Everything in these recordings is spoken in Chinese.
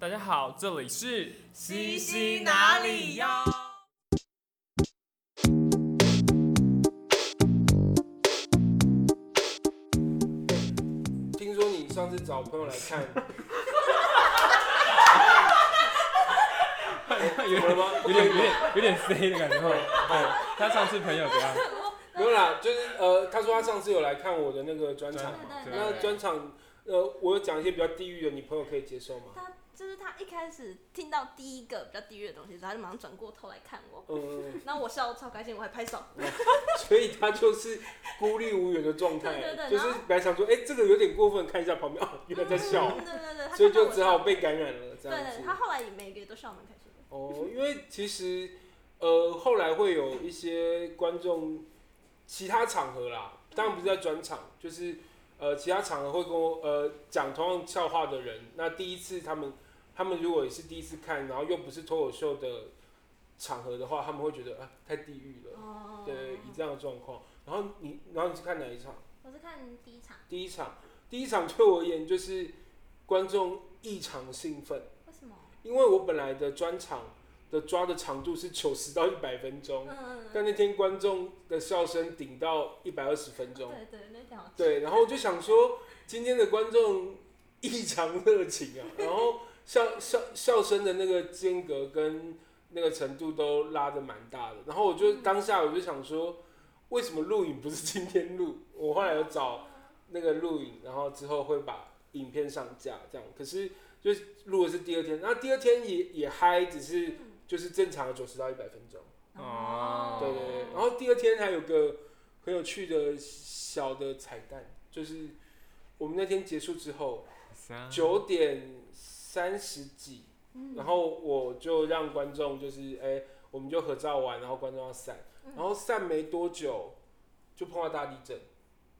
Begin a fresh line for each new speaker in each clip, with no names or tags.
大家好，这里是
西西哪里哟？
听说你上次找朋友来看，
有
怎么了吗？
有点有点有点飞的感觉。哦，他上次朋友怎样？
没有啦，就是呃，他说他上次有来看我的那个专场，
嘛
那专场呃，我有讲一些比较地狱的，你朋友可以接受吗？
一开始听到第一个比较地狱的东西，他就马上转过头来看我，
嗯，
然后我笑得超开心，我还拍手。
所以他就是孤立无援的状态，就是
对对对然后
本来想说，哎、这个有点过分，看一下旁边，哦，原来在笑，
嗯对对对，
所以就只好被感染了，这
对
样子
对，。他后来也每个月都笑得蛮开心的。
哦，因为其实呃后来会有一些观众，其他场合啦，当然不是在专场，就是呃其他场合会跟我呃讲同样笑话的人，那第一次他们他们如果也是第一次看，然后又不是脱口秀的场合的话，他们会觉得啊太地狱了，
哦，
对，以这样的状况。然后你然后你是看哪一场？
我是看第一场，
第一场，第一场对我而言就是观众异常兴奋。
为什么？
因为我本来的专场的抓的长度是九十到一百分钟，
嗯，
但那天观众的笑声顶到一百二十分钟，
对对，那条
对，然后我就想说，今天的观众异常热情啊，然后笑笑笑声的那个间隔跟那个程度都拉的蛮大的，然后我就当下我就想说，为什么录影不是今天录？我后来有找那个录影，然后之后会把影片上架这样，可是就是录的是第二天，然后第二天也也嗨，只是就是正常的九十到一百分钟。
哦。
对对对，然后第二天还有个很有趣的小的彩蛋，就是我们那天结束之后九点三十几，
嗯
然后我就让观众就是哎、我们就合照完，然后观众要散，
嗯
然后散没多久就碰到大地震，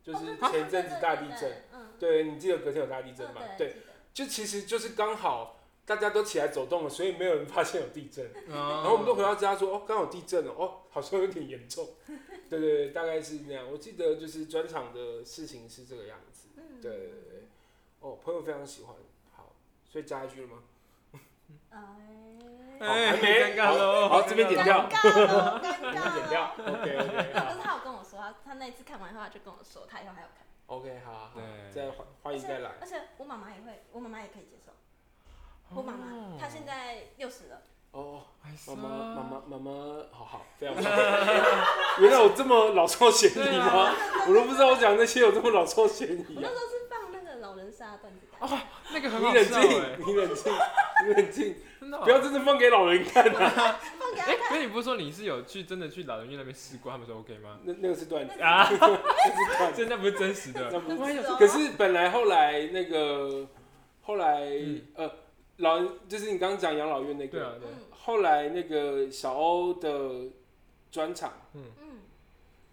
就是
哦
前阵子大地震，，
嗯，
对你记得隔天有大地震吗？对，就其实就是刚好。大家都起来走动了，所以没有人发现有地震。
然
然后我们都回到家说，哦，刚好地震了，哦，好像有点严重。对对对，大概是那样。我记得就是专场的事情是这个样子。
嗯，
对对对，哦，朋友非常喜欢。好，所以加一句了吗？
哎，
好还没
尴尬喽。
好这边点掉
尴尬了，尴尬
剪掉。。OK OK，
可是他有跟我说，他他那一次看完后，他就跟我说，他以后还要看。
，OK 好好再欢欢迎再来。
而且我妈妈也会，我妈妈也可以接受。我妈妈她现在六十了，
哦，
哎
妈妈妈妈妈妈，好好，非常棒。原来我这么老少咸宜吗？我都不知道我讲那些有这么老少咸宜
人杀段子感。
那个很
你冷
好笑哎
静，，你冷静，你冷静，
真的哦。
不要真的放给老人看啊！
哎，可是你不是说你是有去真的去老人院那边试过，他们说 OK 吗？
那那个是段子，
啊，
那是段子。
现在不是真实的。
可是本来后来那个后来、
嗯
呃老人就是你刚刚讲养老院那个，
对啊，对，
嗯
后来那个小欧的专场
嗯，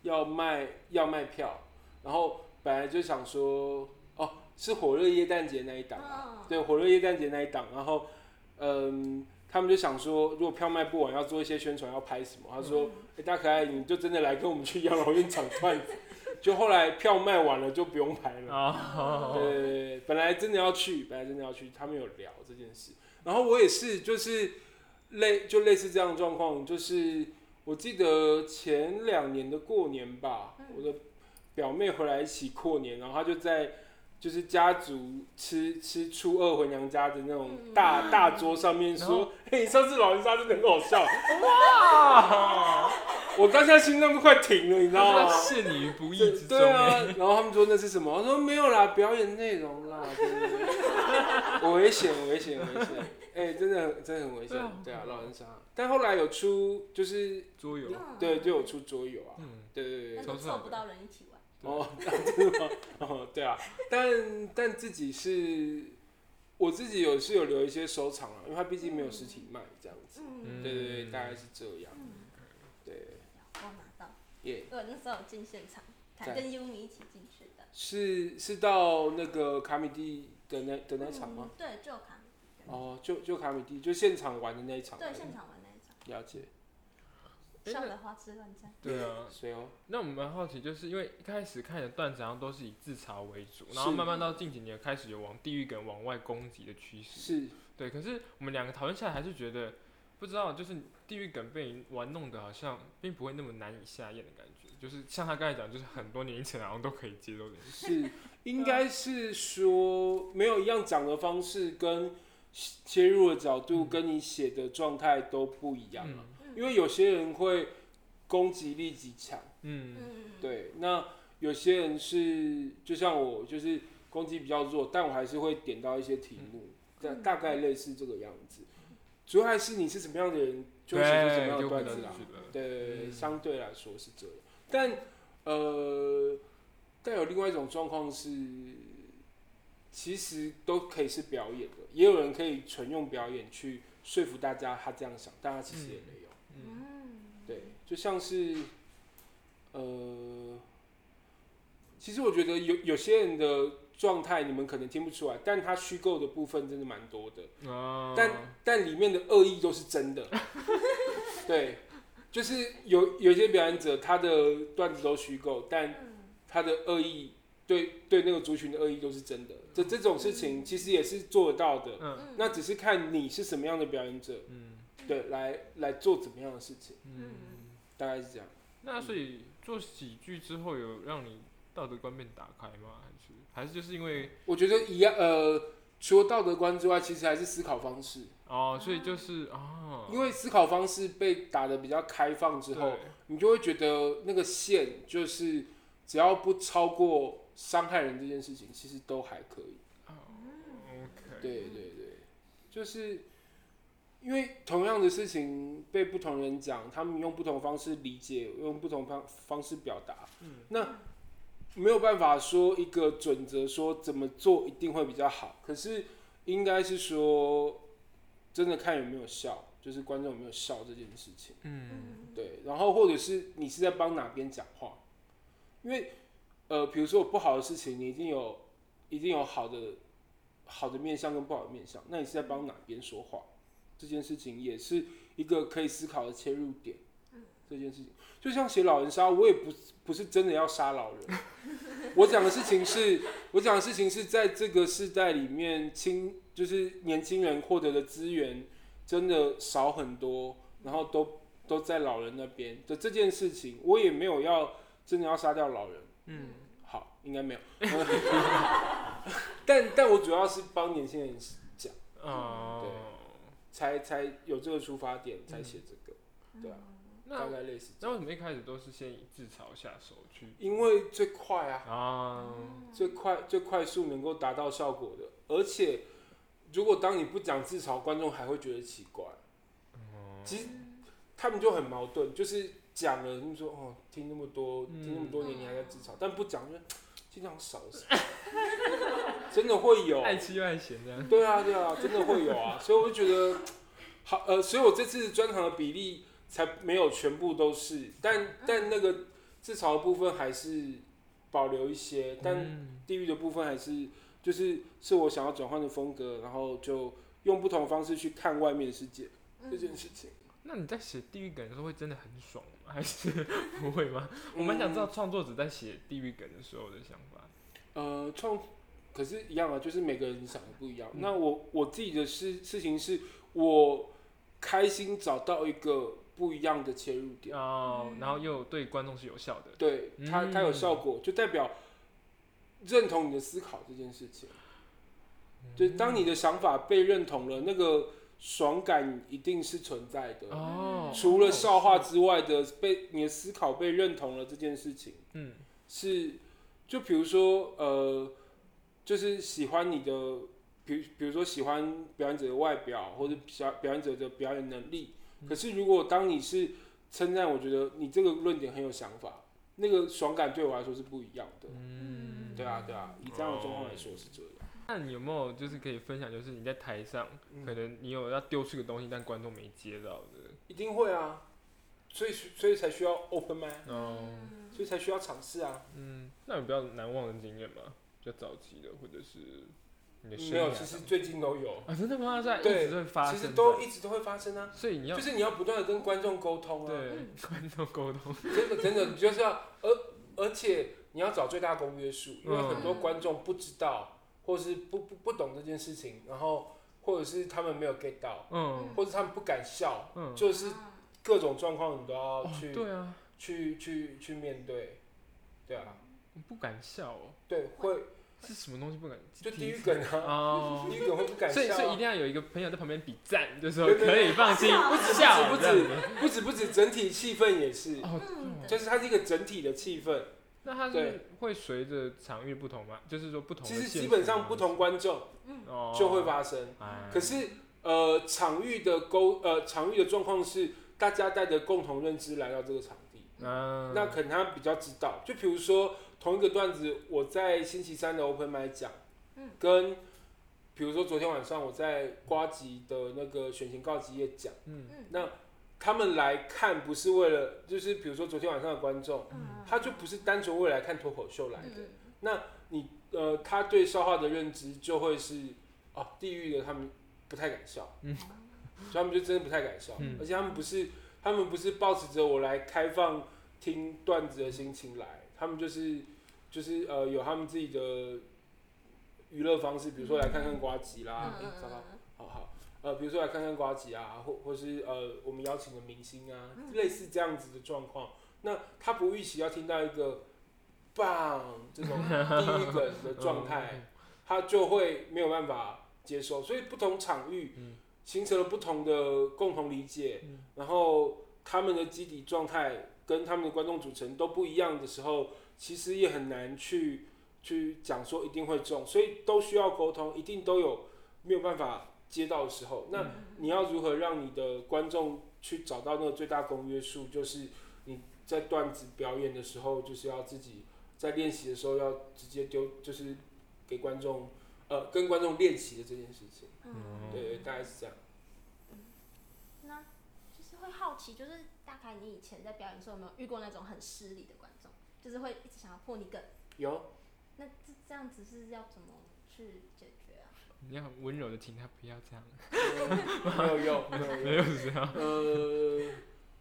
要卖要卖票，然后本来就想说哦是火热耶诞节那一档啊，
哦
对火热耶诞节那一档，然后嗯。他们就想说，如果票卖不完，要做一些宣传，要拍什么？他说：“哎、大可爱，你就真的来跟我们去养老院抢段子。”就后来票卖完了，就不用拍了。
哦，
对，本来真的要去，本来真的要去，他们有聊这件事。然后我也是，就是类就类似这样的状况，就是我记得前两年的过年吧，我的表妹回来一起过年，然后她就在就是家族吃吃初二回娘家的那种大、大桌上面说：“嘿，上次老人家真的很好笑。
哇，”
我当下心脏都快停了，你知道吗？
陷你于不义之中
对啊
哎。，
然后他们说那是什么？我说没有啦，表演内容啦。对对 对，我危险，危险，危险！哎、真的很真的很危险
对啊。
老人杀。但后来有出，就是
桌游，
嗯
对，就有出桌游啊。
嗯，
对对对
凑不到人一起玩。
哦，吗？哦，对啊。但但自己是，我自己有是有留一些收藏啊，因为它毕竟没有实体卖这样子。
嗯，
对对对，大概是这样。对，
我拿到，
耶、
我那时候进现场，还跟优米一起进去的。
是是到那个卡米蒂的那的那场吗？
嗯？对，就卡米。
哦，就就卡米蒂，就现场玩的那一场。
对，现场玩那一场。
了解。
笑得花枝乱颤。
对啊，
谁哦？
那我们蛮好奇，就是因为一开始看的段子好像都是以自嘲为主，然后慢慢到近几年开始有往地狱梗往外攻击的趋势。
是
对，可是我们两个讨论下来，还是觉得不知道，就是地狱梗被你玩弄的，好像并不会那么难以下咽的感觉。就是像他刚才讲，就是很多年龄层好像都可以接受这件事。
是，应该是说没有一样讲的方式跟切入的角度跟你写的状态都不一样啊。
嗯
因为有些人会攻击力极强，
嗯
嗯，
对，那有些人是就像我，就是攻击比较弱，但我还是会点到一些题目，大、
嗯
大概类似这个样子。主要还是你是什么样的人，就会写出什么样的段子啦。对，
嗯
相对来说是这样。但呃，但有另外一种状况是，其实都可以是表演的，也有人可以纯用表演去说服大家他这样想，但他其实也没有。对，就像是呃，其实我觉得有有些人的状态你们可能听不出来，但他虚构的部分真的蛮多的。
哦，
但但里面的恶意都是真的。对，就是有有一些表演者，他的段子都虚构，但
嗯
他的恶意对对那个族群的恶意都是真的。这这种事情其实也是做得到的，那只是看你是什么样的表演者，
嗯
对，来来做怎么样的事情，
嗯，
大概是这样。
那所以做喜剧之后，有让你道德观变打开吗？还是还是就是因为
我觉得一样，呃，除了道德观之外，其实还是思考方式，
哦，所以就是哦，
因为思考方式被打的比较开放之后，你就会觉得那个线就是只要不超过伤害人这件事情，其实都还可以。
哦 OK，
对对对，就是因为同样的事情被不同人讲，他们用不同方式理解，用不同方方式表达，
嗯
那没有办法说一个准则说怎么做一定会比较好，可是应该是说真的看有没有笑，就是观众有没有笑这件事情。
嗯
嗯
对，然后或者是你是在帮哪边讲话，因为呃，比如说我不好的事情，你一定有一定有好的好的面相跟不好的面相，那你是在帮哪边说话？这件事情也是一个可以思考的切入点。这件事情就像写老人杀，我也不不是真的要杀老人，我讲的事情是，我讲的事情是在这个时代里面，青就是年轻人获得的资源真的少很多，然后都都在老人那边的这件事情，我也没有要真的要杀掉老人。
嗯
好，应该没有。但但我主要是帮年轻人讲
哦，
才才有这个出发点，才写这个，对啊，大概类似。
那为什么一开始都是先以自嘲下手去
因为最快啊，
啊？
最快最快速能够达到效果的，而且如果当你不讲自嘲，观众还会觉得奇怪。其实他们就很矛盾，就是讲了，他们说哦，听那么多，听那么多年，你还在自嘲，但不讲就经常少少，真的会有。
爱妻爱贤这样。
对啊，对啊，真的会有啊，所以我就觉得好，呃，所以我这次专场的比例才没有全部都是，但但那个自嘲的部分还是保留一些，但
嗯
地狱的部分还是就是是我想要转换的风格，然后就用不同的方式去看外面的世界这件事情。
那你在写地狱梗的时候会真的很爽吗？还是不会吗？我蛮想知道创作者在写地狱梗的时候的想法。
呃，创可是一样啊，就是每个人想的不一样。
嗯
那我我自己的事事情是我开心找到一个不一样的切入点，
哦，然后又对观众是有效的。
对它它有效果，就代表认同你的思考这件事情。就当你的想法被认同了，那个爽感一定是存在的。
哦，
除了笑话之外的被你的思考被认同了这件事情，
嗯
是就比如说呃，就是喜欢你的，比比如说喜欢表演者的外表或者表表演者的表演能力。可是如果当你是称赞，我觉得你这个论点很有想法，那个爽感对我来说是不一样的。
嗯，
对啊，对啊，以这样的状况来说是这样。
那你有没有就是可以分享，就是你在台上，
嗯
可能你有要丢出个东西，但观众没接到的。
一定会啊，所以所以才需要 open mind，
哦，
所以才需要尝试啊。
嗯，那有比较难忘的经验吗？比较早期的，或者是你的生
没有，其实最近都有，
啊，真的吗？在一
对
直会发生，
其实都一直都会发生啊。
所以你要
就是你要不断的跟观众沟通啊，
对
嗯
观众沟通，
真的真的，你就是要，而而且你要找最大公约数，因为
嗯
很多观众不知道，或是不不不懂这件事情，然后或者是他们没有 get 到，
嗯
或者他们不敢笑，
嗯，
就是
啊
各种状况你都要
哦
去、
对啊，
去去去面对，对啊，
我不敢笑哦，
对，会
是什么东西不敢？
就地狱
第一
梗啊，
哦。
地狱梗会不敢笑、
所以，所以一
啊。
定要有一个朋友在旁边比赞，就说
对对
可以放心
不止
笑，
不止不止不止，整体气氛也是，
哦
就是它是一个整体的气氛。
那它
对。
是会随着场域不同吗？就是说不同的
其实基本上不同观众
哦。
就会发生。
哎。
可是呃，场域的沟呃场域的状况是大家带着共同认知来到这个场地，
嗯。
那可能他比较知道。就比如说同一个段子，我在星期三的 open m i 讲，
嗯。
跟比如说昨天晚上我在瓜吉的那个选情告急夜讲，
嗯。
嗯
他们来看不是为了，就是比如说昨天晚上的观众，
嗯
他就不是单纯为了来看脱口秀来的，
嗯
呃，他对笑话的认知就会是哦，地狱的他们不太敢笑，
嗯。
所以他们就真的不太敢笑，
嗯。
而且他们不是他们不是抱持着我来开放听段子的心情来，他们就是就是呃有他们自己的娱乐方式，比如说来看看瓜吉啦，呃，比如说来看看瓜吉啊，或或是呃我们邀请的明星啊，
嗯
类似这样子的状况，那他不预期要听到一个棒这种低一梗的状态，他就会没有办法接受，所以不同场域
嗯。
形成了不同的共同理解，
嗯。
然后他们的基底状态跟他们的观众组成都不一样的时候，其实也很难去去讲说一定会中，所以都需要沟通，一定都有没有办法接到的时候，那你要如何让你的观众去找到那个最大公约数？就是你在段子表演的时候，就是要自己在练习的时候要直接丢，就是给观众呃跟观众练习的这件事情。
嗯，
对对，大概是这样。
那就是会好奇，就是大概你以前在表演的时候有没有遇过那种很失礼的观众，就是会一直想要破你梗？
有
那这这样子是要怎么去解决啊？
你要很温柔的请他，不要这样，
呃没有用，没有
没
用。
有这样，
呃，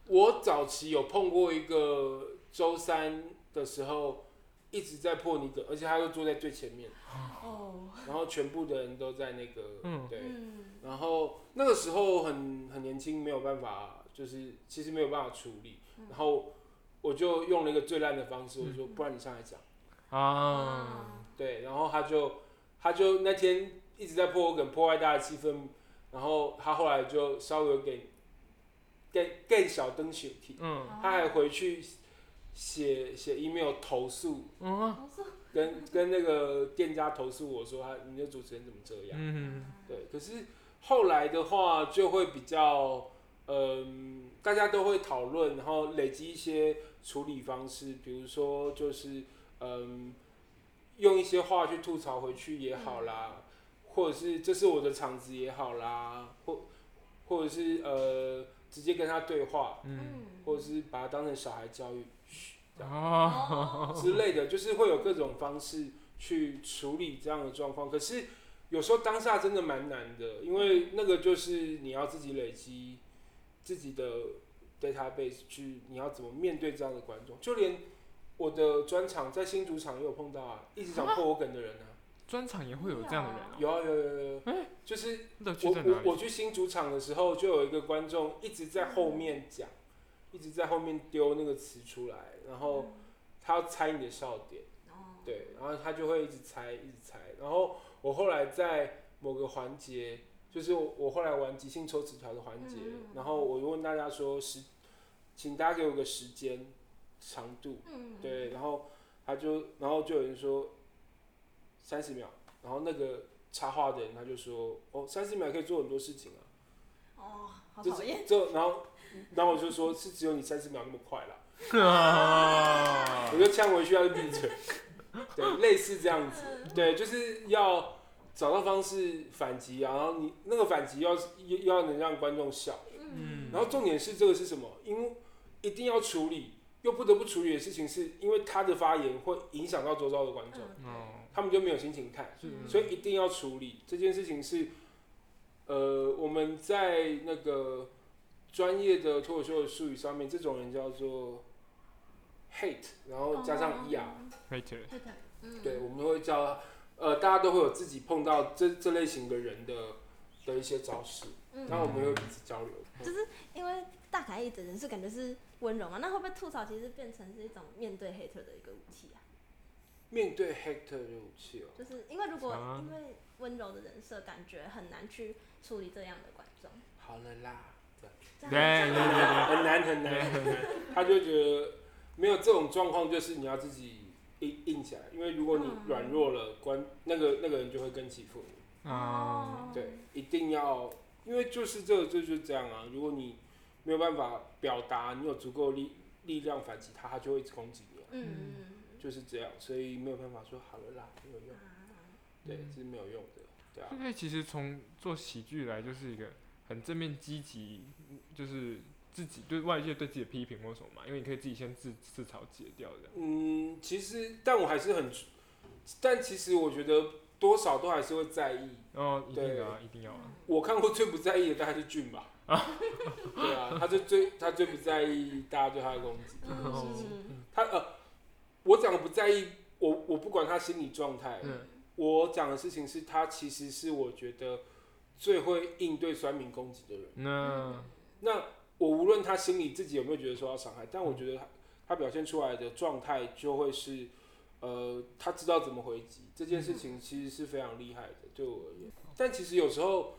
我早期有碰过一个周三的时候，一直在破你梗，而且他又坐在最前面，
哦，
然后全部的人都在那个，
嗯
对，
嗯，
然后那个时候很很年轻，没有办法，就是其实没有办法处理，
嗯。
然后我就用了一个最烂的方式，我说不然你上来讲，
啊，
对，然后他就他就那天一直在破我梗，破坏大家气氛，然后他后来就稍微有点更更小灯血体，
嗯。
他还回去写写 email 投诉，跟跟那个店家投诉我说他你的主持人怎么这样。
嗯。
对，可是后来的话就会比较，嗯、大家都会讨论，然后累积一些处理方式，比如说就是，嗯，用一些话去吐槽回去也好啦，或者是这是我的场子也好啦，或或者是呃直接跟他对话，
嗯
嗯，
或者是把他当成小孩教育
哦，
哦，
之类的，就是会有各种方式去处理这样的状况。可是有时候当下真的蛮难的，因为那个就是你要自己累积自己的 database 去，你要怎么面对这样的观众。就连我的专场在新主场也有碰到啊，一直想破我梗的人啊，
专场也会有这样的人？哦，
有啊有有有有，就是我？我我去新主场的时候，就有一个观众一直在后面讲，一直在后面丢那个词出来，然后他要猜你的笑点。
哦，
对，然后他就会一直猜，一直猜。然后我后来在某个环节，就是我我后来玩即兴抽纸条的环节，然后我就问大家说时，请大家给我个时间长度，
嗯，
对，然后他就，然后就有人说三十秒，然后那个插画的人他就说，哦，三十秒可以做很多事情啊，
哦，好
就是
讨厌，
就然后然后我就说是只有你三十秒那么快啦，
啊
我就呛回去，他就闭嘴。对，类似这样子，对，就是要找到方式反击啊，然后你那个反击要要要能让观众笑，
嗯
然后重点是这个是什么？因为一定要处理，又不得不处理的事情是，因为他的发言会影响到周遭的观众，他们就没有心情看，所以一定要处理。这件事情是，呃，我们在那个专业的脱口秀的术语上面，这种人叫做 hate，然后加上 er，、
对的，嗯，
对，我们会叫呃，大家都会有自己碰到这这类型的人的的一些招式，
嗯，
然后我们会彼此交流。
就是因为大凯一的人是感觉是温柔嘛，那会不会吐槽其实变成是一种面对 hater 的一个武器啊？
面对 hater 的武器哦、
就是因为如果
啊。
因为温柔的人设，感觉很难去处理这样的观众。
好了啦，
这
对
样
对对对，
很难很难。很难，他就觉得没有这种状况，就是你要自己硬硬起来，因为如果你
嗯。
软弱了，关那个那个人就会更欺负你。
啊，
对，一定要，因为就是这个，这就是这样啊。如果你没有办法表达，你有足够力力量反击他，他就会一直攻击你啊、
嗯，
就是这样，所以没有办法说好了啦，没有用，
啊
对，
嗯
是没有用的，对啊
因为其实从做喜剧来就是一个很正面积极，就是自己对外界对自己的批评或什么嘛？因为你可以自己先自自嘲解掉的。
嗯，其实，但我还是很，但其实我觉得多少都还是会在意。
哦，一定
对
的啊，一定要啊。
我看过最不在意的大概是俊吧。对啊，他就最他最不在意大家对他的攻击。
这个事情
他呃，我讲的不在意，我我不管他心理状态，
嗯
我讲的事情是他其实是我觉得最会应对酸民攻击的人。
那
那我无论他心里自己有没有觉得受到伤害，但我觉得他他表现出来的状态就会是，呃，他知道怎么回击这件事情，其实是非常厉害的，对我而言。但其实有时候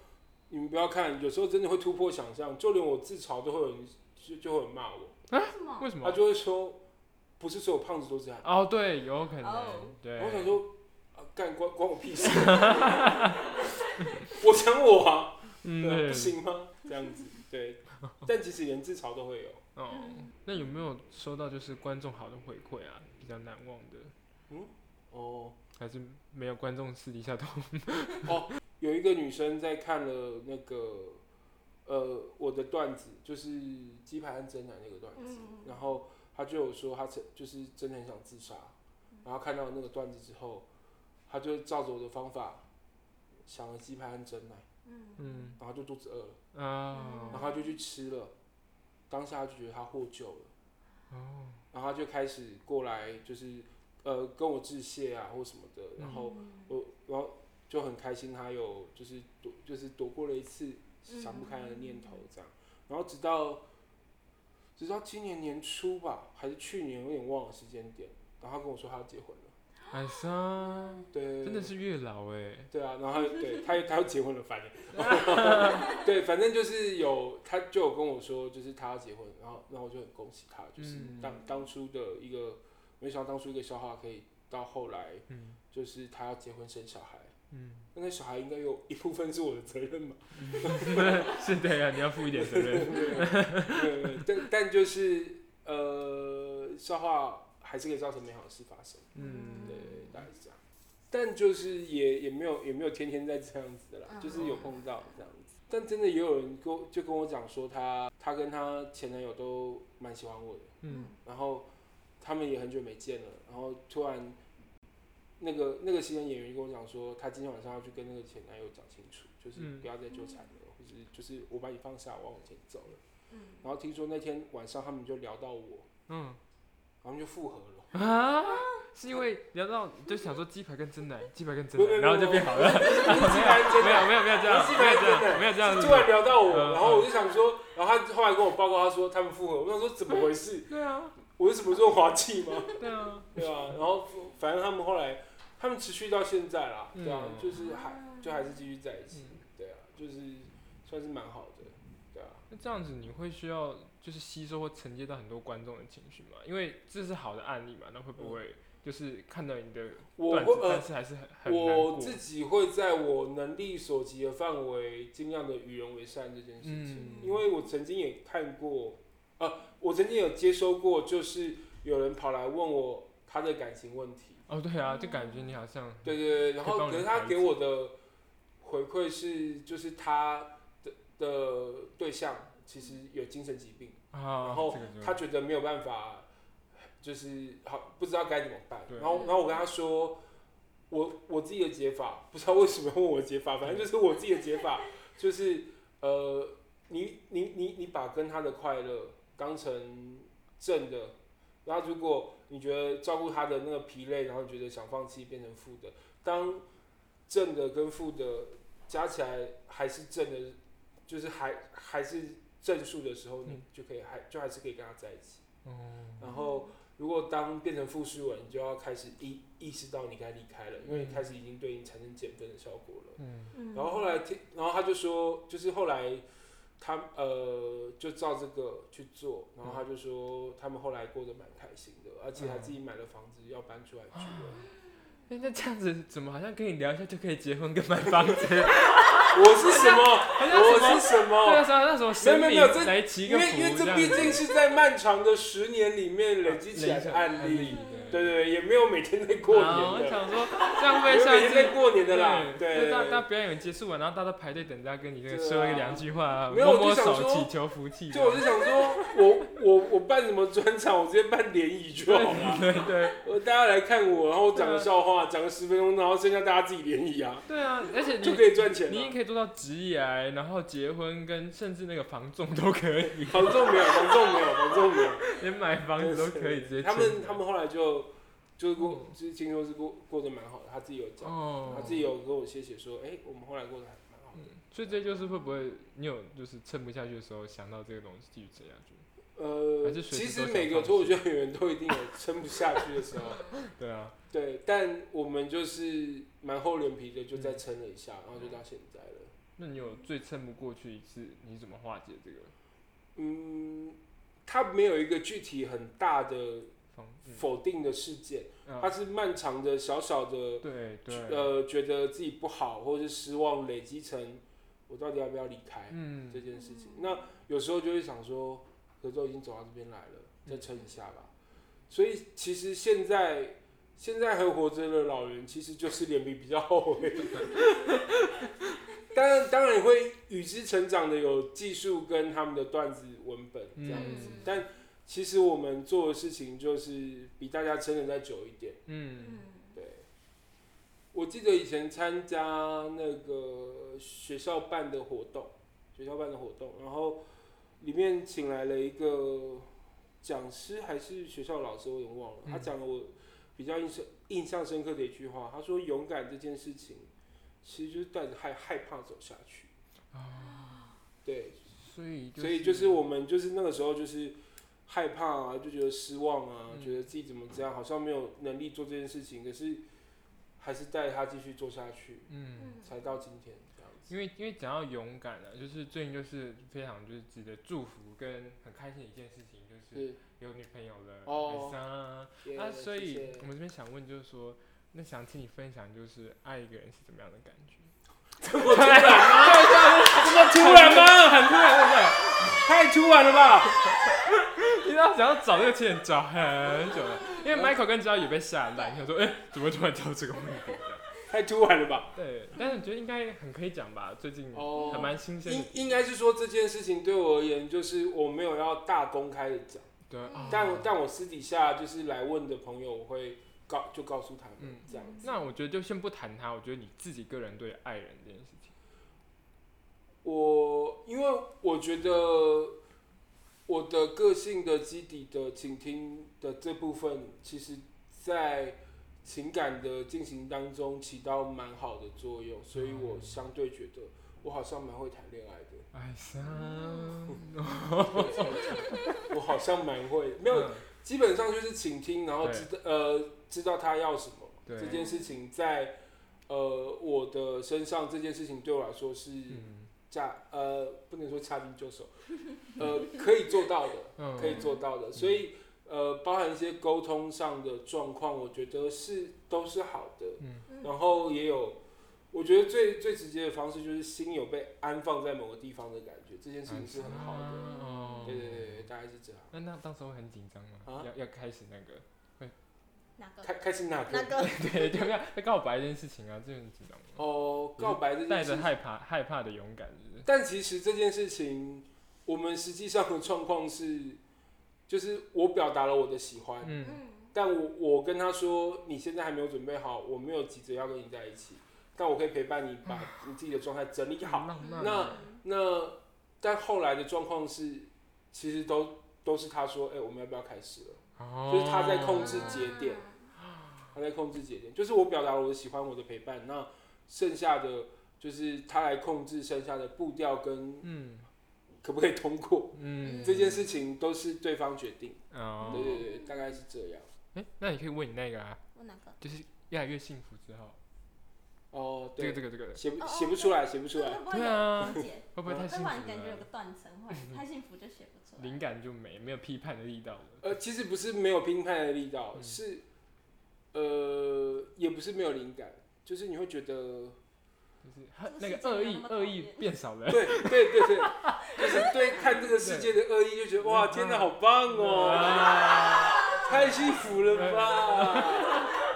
你们不要看，有时候真的会突破想象，就连我自嘲都会有人就就会有人骂我，
为什么？
为什么
他？就会说，不是所有胖子都这样。
哦，对，有可能
哦，
对。
我想说，啊，干关关我屁事，我讲我啊，
嗯，
对啊，
对
不，行吗？这样子，对。但其实连自嘲都会有。
哦，那有没有收到就是观众好的回馈啊？比较难忘的，嗯
哦，
还是没有观众私底下都
有一个女生在看了那个呃我的段子，就是鸡排和真奶那个段子，
嗯
然后她就有说她曾就是真的很想自杀，然后看到那个段子之后，她就照着我的方法想了鸡排和真奶，
嗯。
然后就肚子饿了，
啊。
然后她就去吃了，当下她就觉得她获救了。
哦。
然后他就开始过来，就是呃跟我致谢啊或什么的，然后我然后就很开心，他有就是躲就是躲过了一次想不开的念头这样，然后直到直到今年年初吧，还是去年有点忘了时间点，然后他跟我说他要结婚了，
艾莎
对，
真的是月老哎，
对啊，然后对他他要结婚了，反正 对，反正就是有他就有跟我说，就是他要结婚，然后然后我就很恭喜他，就是
嗯
当、当初的一个，没想到当初一个笑话可以到后来，
嗯。
就是他要结婚生小孩，
嗯，
那那小孩应该有一部分是我的责任吧？
是的呀，你要负一点责任。
对对，但但就是呃，笑话还是可以造成美好的事发生，
嗯
对，大概是这样。但就是也也没有也没有天天在这样子的啦，
嗯
就是有碰到这样子。但真的也有人跟我就跟我讲说他，他跟他前男友都蛮喜欢我的，
嗯
然后他们也很久没见了，然后突然那个那个新人演员跟我讲说，他今天晚上要去跟那个前男友讲清楚，就是
嗯
不要再纠缠了，或是就是我把你放下，我要往前走了。
嗯
然后听说那天晚上他们就聊到我，
嗯
然后就复合了。
啊，是因为聊到就想说鸡排跟真奶，鸡排跟真奶，然后就变好了。没有 没有没有这样，
不是
没有这
真的
样，没有这样子
突。然聊到我，
嗯
然后我就想说，然后他后来跟我报告，他说他们复合，我想说怎么回事？
对啊，
我是什么时候滑稽吗？
对啊，
对啊，然后反正他们后来他们持续到现在啦，对啊，
嗯
就是还就还是继续在一起
嗯，
对啊，就是算是蛮好的，对啊，
那这样子你会需要就是吸收或承接到很多观众的情绪嘛？因为这是好的案例嘛，那会不会就是看到你的段子，
我会呃
但是还是很很难过？
我自己会在我能力所及的范围，尽量的与人为善这件事情，
嗯。
因为我曾经也看过，呃，我曾经有接收过，就是有人跑来问我他的感情问题，
哦，对啊，就感觉你好像
对对对，然后
可
是他给我的回馈是，就是他的的对象其实有精神疾病，
啊，
然后他觉得没有办法就是好不知道该怎么办。然后然后我跟他说，我我自己的解法，不知道为什么问我的解法，反正就是我自己的解法，就是呃，你你你你把跟他的快乐当成正的，然后如果你觉得照顾他的那个疲累，然后觉得想放弃变成负的，当正的跟负的加起来还是正的，就是还还是正数的时候，你就可以还就还是可以跟他在一起。
哦，
然后如果当变成负数了，你就要开始意意识到你该离开了，因为你开始已经对你产生减分的效果了。
嗯。
嗯。
然后后来听，然后他就说，就是后来他呃就照这个去做，然后他就说他们后来过得蛮开心的，而且还自己买了房子要搬出来住了。
哎、那这样子怎么好像跟你聊一下就可以结婚跟买房子？
我是什么？我是什么
对啊，
么？
什么那什么神
没有没有没有这因为因为这毕竟是在漫长的十年里面累积起来的案例，对对对，也没有每天在过年我
想说这样会
没有
下
每天在。过年的啦，
对，大大
对。
表演结束完，然后大家排队等着跟你这个说一两句话，
没有
摸摸手祈求福气。
就我就想说，我 我我办什么专场，我直接办联谊就好了。
对对
我，大家来看我，然后我讲个笑话，讲个十分钟，然后剩下大家自己联谊啊，
对啊，而且
就可以赚钱
你也。可以做到职业癌，然后结婚跟甚至那个房仲都可以，
房仲没有，房仲没有，房仲没有，
连买房子都可以直接
他们他们后来就就过，就是听说是过过得蛮好的，他自己有讲，
哦，
他自己有跟我谢谢说，哎，我们后来过得还蛮好的。
所以这就是会不会你有就是撑不下去的时候想到这个东西继续撑下去？
呃其实每个脱口秀演员都一定有撑不下去的时候，
对啊，
对，但我们就是蛮厚脸皮的，就再撑了一下，然后就到现在了。
那你有最撑不过去一次，你怎么化解这个？
嗯，他没有一个具体很大的否定的事件，
啊
它是漫长的小小的
对对，
呃，觉得自己不好或者是失望累积成我到底要不要离开
嗯。
这件事情。那有时候就会想说，可是都已经走到这边来了，再撑一下吧。所以其实现在现在还活着的老人，其实就是脸皮比较厚。当然，当然也会与之成长的有技术跟他们的段子文本这样子，
嗯。
但其实我们做的事情就是比大家撑的再久一点。
嗯
嗯
对，我记得以前参加那个学校办的活动，学校办的活动，然后里面请来了一个讲师还是学校老师，我有点忘了。他
嗯
讲了我比较印象印象深刻的一句话，他说：“勇敢这件事情，其实就是带着害害怕走下去。”啊对，
所以
所以就是我们就是那个时候就是害怕啊，就觉得失望啊，
嗯
觉得自己怎么这样，好像没有能力做这件事情，可是还是带他继续做下去，
嗯。
嗯
才到今天这样子。
因为因为讲到勇敢啊，就是最近就是非常就是值得祝福跟很开心的一件事情，就是
是
有女朋友了，
哦
很啊。
耶
啊，所以我们这边想问就是说，那想请你分享就是爱一个人是怎么样的感觉？
这么突然吗？这 么突然吗？
很突然，对不对？
太突然了吧？
你知道，想要找这个钱找很久了，因为 Michael 跟焦也被吓烂，想说，哎、怎么会突然挑这个问题的？
太突然了吧？
对，但是我觉得应该很可以讲吧，最近
哦。
还蛮新鲜的。
应，应该是说这件事情对我而言，就是我没有要大公开的讲，
对，哦
但但我私底下就是来问的朋友，我会告就告诉他们
嗯。
这样子。
那我觉得就先不谈他，我觉得你自己个人对爱人这件事情，
我因为我觉得我的个性的基底的倾听的这部分，其实在情感的进行当中起到蛮好的作用，所以我相对觉得我好像蛮会谈恋爱的，我好像蛮会，没有，
嗯
基本上就是倾听，然后知道呃知道他要什么，
对。
这件事情在呃我的身上，这件事情对我来说是
嗯
驾呃不能说驾轻就熟，呃可以做到的，
嗯
可以做到的，所以呃包含一些沟通上的状况，我觉得是都是好的，
嗯
然后也有。我觉得最最直接的方式就是心有被安放在某个地方的感觉，这件事情是很好的。
哦
对对对对，大概是这样。
那那到时候会很紧张吗？
啊
要要开始那个，
哪个
开开心哪个？
哪个？
对，要不要要告白这件事情啊？这很紧张？
哦，告白这件
带
事情。
着害怕害怕的勇敢，是不是？
但其实这件事情，我们实际上的状况是，就是我表达了我的喜欢，
嗯
嗯
但我我跟他说你现在还没有准备好，我没有急着要跟你在一起，但我可以陪伴你把你自己的状态整理好。
浪漫
那那但后来的状况是，其实都都是他说，哎、我们要不要开始了？
哦
就是他在控制节点他在控制节点，就是我表达了我的喜欢，我的陪伴，那剩下的就是他来控制剩下的步调跟
嗯
可不可以通过、
嗯
这件事情都是对方决定。
哦
对对对，大概是这样。
哎、那你可以问你那个啊，
问哪个？
就是越来越幸福之后，
哦，对这，
个这个这个
写不写不出来，写不出来。
对啊？会不会太
会
幸福
感觉有个？断层，会太幸福就写。
灵感就没没有批判的力道了。
呃，其实不是没有批判的力道，
嗯
是呃，也不是没有灵感，就是你会觉得，
就是那个恶意恶意
厌
变少了。
对对对对，就是对看这个世界的恶意，就觉得哇，天哪，好棒哦，
啊
太幸福了吧，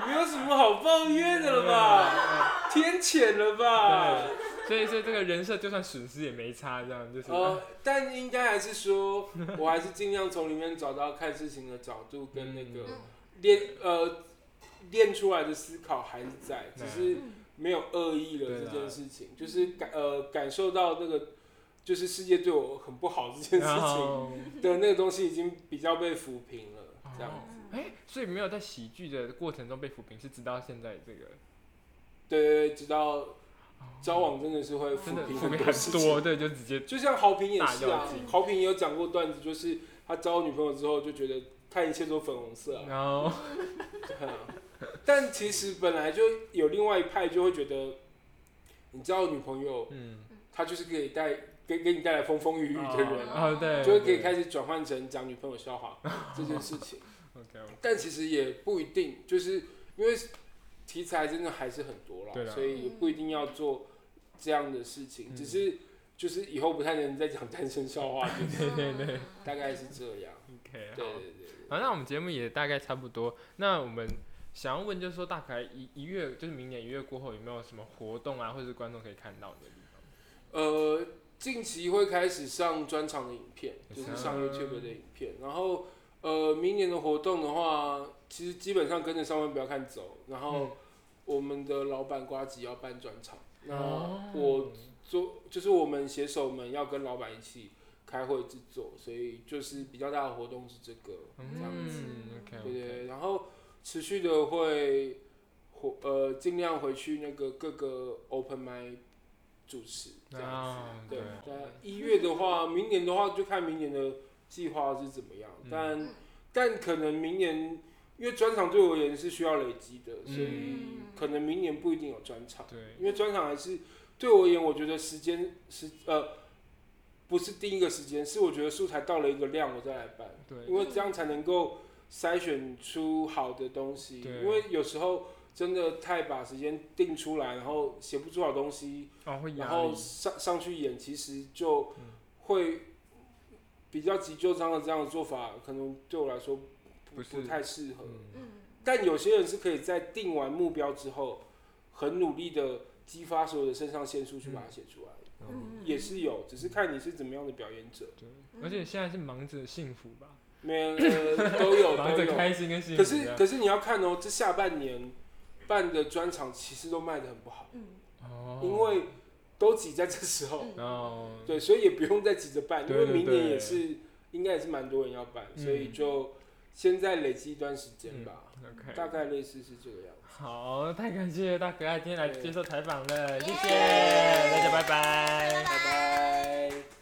没有什么好抱怨的了吧，天谴了吧。
对，所以所以这个人设就算损失也没差，这样就是。
呃，但应该还是说，我还是尽量从里面找到看事情的角度跟那个
嗯
练呃练出来的思考还是在，只
嗯
是
嗯
没有恶意了这件事情，就是感呃感受到那个就是世界对我很不好这件事
然
情
后，
的那个东西已经比较被抚平了，这样。
子哎、所以没有在喜剧的过程中被抚平，是直到现在这个
对对对，直到交往真的是会抚平
很多，
事情。
对，就直接
就像豪平也是啊豪平也有讲过段子，就是他交女朋友之后就觉得看一切都粉红色啊。
然后
但其实本来就有另外一派就会觉得，你交女朋友，
嗯，
她就是可以带给给你带来风风雨雨的人，
哦对，
就会可以开始转换成讲女朋友笑话这件事情。
OK，
但其实也不一定，就是因为题材真的还是很多
对啦
啦，所以也不一定要做这样的事情，
嗯
只是就是以后不太能再讲单身笑话，就是
对对对
大概是这样。
OK
对
好。
对对对。
好，那我们节目也大概差不多。那我们想要问，就是说大概一一月，就是明年一月过后，有没有什么活动啊，或者是观众可以看到的地方？
呃，近期会开始上专场的影片，就是上
嗯
YouTube 的影片。然后呃，明年的活动的话，其实基本上跟着上面不要看走。然后我们的老板瓜吉要办专场，那
哦
我做就是我们写手们要跟老板一起开会制作，所以就是比较大的活动是这个。这样子对对，然后持续的会回呃尽量回去那个各个 open m i 主持这样子。
啊，
对
对，，
那一月的话，明年的话就看明年的计划是怎么样，
嗯。
但但可能明年因为专场对我而言是需要累积的，所以
嗯
可能明年不一定有专场，
对，
因为专场还是对我而言，我觉得时间时呃不是定一个时间，是我觉得素材到了一个量我再来办，
对，
因为这样才能够筛选出好的东西，
对。
因为有时候。真的太把时间定出来，然后写不出好东西，然后，上上去演，其实就
嗯。
会比较急救章的这样的做法，可能对我来说不
不
不太适合。
嗯，
嗯。
但有些人是可以在定完目标之后，很努力的激发所有的肾上腺素去把它写出来，
嗯。
也是有，只是看你是怎么样的表演者。
对，而且现在是忙着幸福吧，
没有、呃、都有
忙
都有。
着开心跟幸福
可，是可是你要看哦，这下半年办的专场其实都卖的很不好，
嗯。
哦，
因为都挤在这时候。对，所以也不用再急着办，因为明年也是应该也是蛮多人要办，
嗯。
所以就先在累积一段时间吧。大概类似是这个样子。
好，太感谢大可爱今天来接受采访了，谢
耶。
谢大家，拜拜
拜。
拜拜。